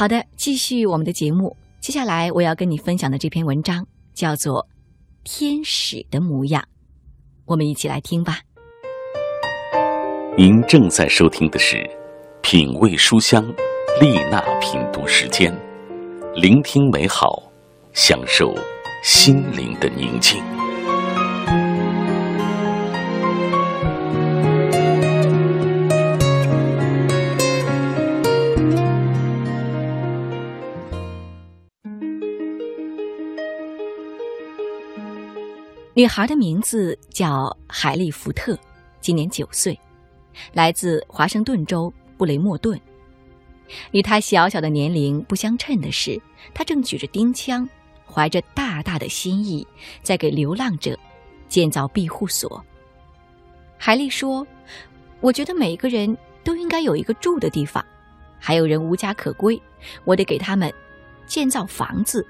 好的，继续我们的节目。接下来我要跟你分享的这篇文章叫做《天使的模样》，我们一起来听吧。您正在收听的是《品味书香》丽娜品读时间，聆听美好，享受心灵的宁静。女孩的名字叫海莉·福特，今年九岁，来自华盛顿州布雷默顿。与她小小的年龄不相称的是，她正举着钉枪，怀着大大的心意，在给流浪者建造庇护所。海莉说：“我觉得每个人都应该有一个住的地方，还有人无家可归，我得给他们建造房子。”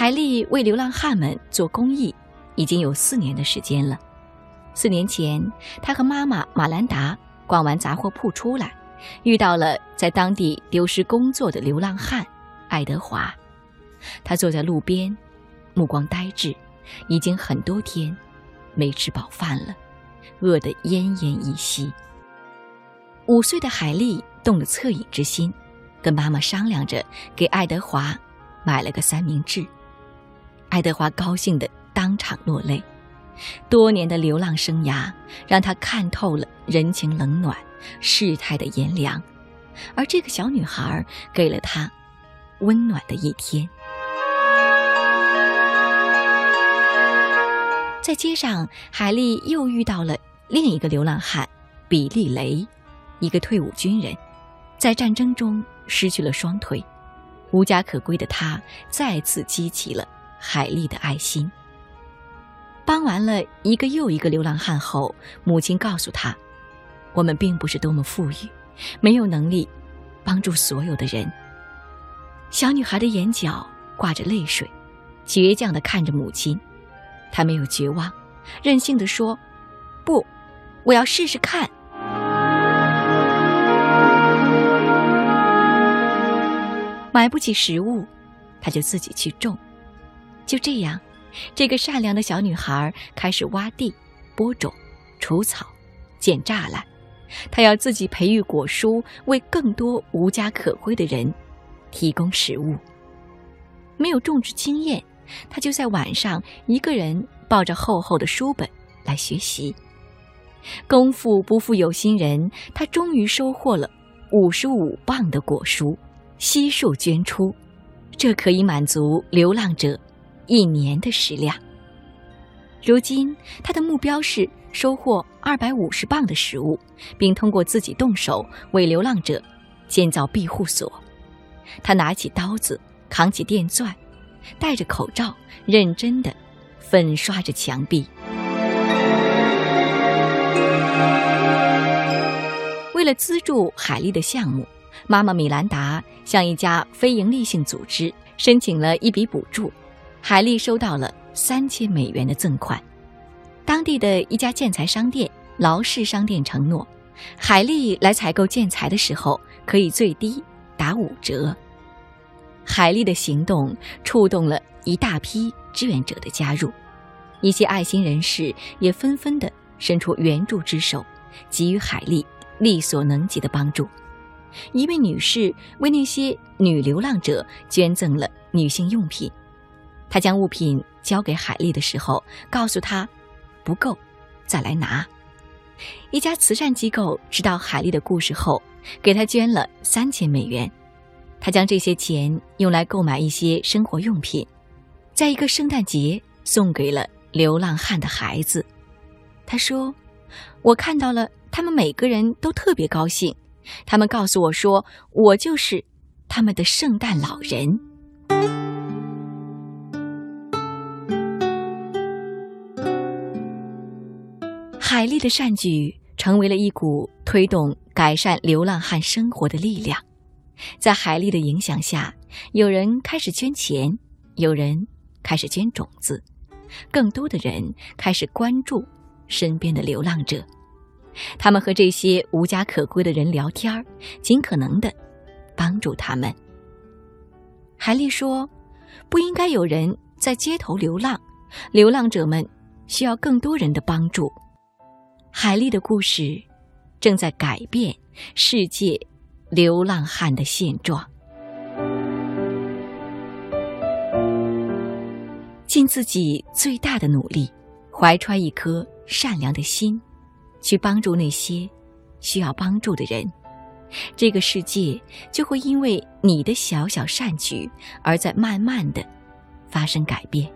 海莉为流浪汉们做公益，已经有四年的时间了。四年前，她和妈妈马兰达逛完杂货铺出来，遇到了在当地丢失工作的流浪汉爱德华。他坐在路边，目光呆滞，已经很多天没吃饱饭了，饿得奄奄一息。五岁的海莉动了恻隐之心，跟妈妈商量着给爱德华买了个三明治。爱德华高兴的当场落泪，多年的流浪生涯让他看透了人情冷暖、世态的炎凉，而这个小女孩给了他温暖的一天。在街上，海莉又遇到了另一个流浪汉比利雷，一个退伍军人，在战争中失去了双腿，无家可归的他再次激起了。海莉的爱心。帮完了一个又一个流浪汉后，母亲告诉他：“我们并不是多么富裕，没有能力帮助所有的人。”小女孩的眼角挂着泪水，倔强的看着母亲。她没有绝望，任性的说：“不，我要试试看。”买不起食物，她就自己去种。就这样，这个善良的小女孩开始挖地、播种、除草、建栅栏。她要自己培育果蔬，为更多无家可归的人提供食物。没有种植经验，她就在晚上一个人抱着厚厚的书本来学习。功夫不负有心人，她终于收获了五十五磅的果蔬，悉数捐出，这可以满足流浪者。一年的食量。如今，他的目标是收获二百五十磅的食物，并通过自己动手为流浪者建造庇护所。他拿起刀子，扛起电钻，戴着口罩，认真的粉刷着墙壁。为了资助海莉的项目，妈妈米兰达向一家非营利性组织申请了一笔补助。海莉收到了三千美元的赠款，当地的一家建材商店劳氏商店承诺，海莉来采购建材的时候可以最低打五折。海莉的行动触动了一大批志愿者的加入，一些爱心人士也纷纷的伸出援助之手，给予海莉力所能及的帮助。一位女士为那些女流浪者捐赠了女性用品。他将物品交给海莉的时候，告诉她不够，再来拿。一家慈善机构知道海莉的故事后，给她捐了三千美元。他将这些钱用来购买一些生活用品，在一个圣诞节送给了流浪汉的孩子。他说：“我看到了，他们每个人都特别高兴。他们告诉我说，我就是他们的圣诞老人。”海莉的善举成为了一股推动改善流浪汉生活的力量。在海莉的影响下，有人开始捐钱，有人开始捐种子，更多的人开始关注身边的流浪者。他们和这些无家可归的人聊天儿，尽可能的帮助他们。海丽说：“不应该有人在街头流浪，流浪者们需要更多人的帮助。”海丽的故事正在改变世界流浪汉的现状。尽自己最大的努力，怀揣一颗善良的心，去帮助那些需要帮助的人，这个世界就会因为你的小小善举而在慢慢的发生改变。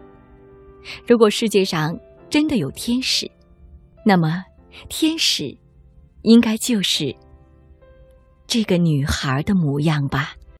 如果世界上真的有天使，那么天使应该就是这个女孩的模样吧。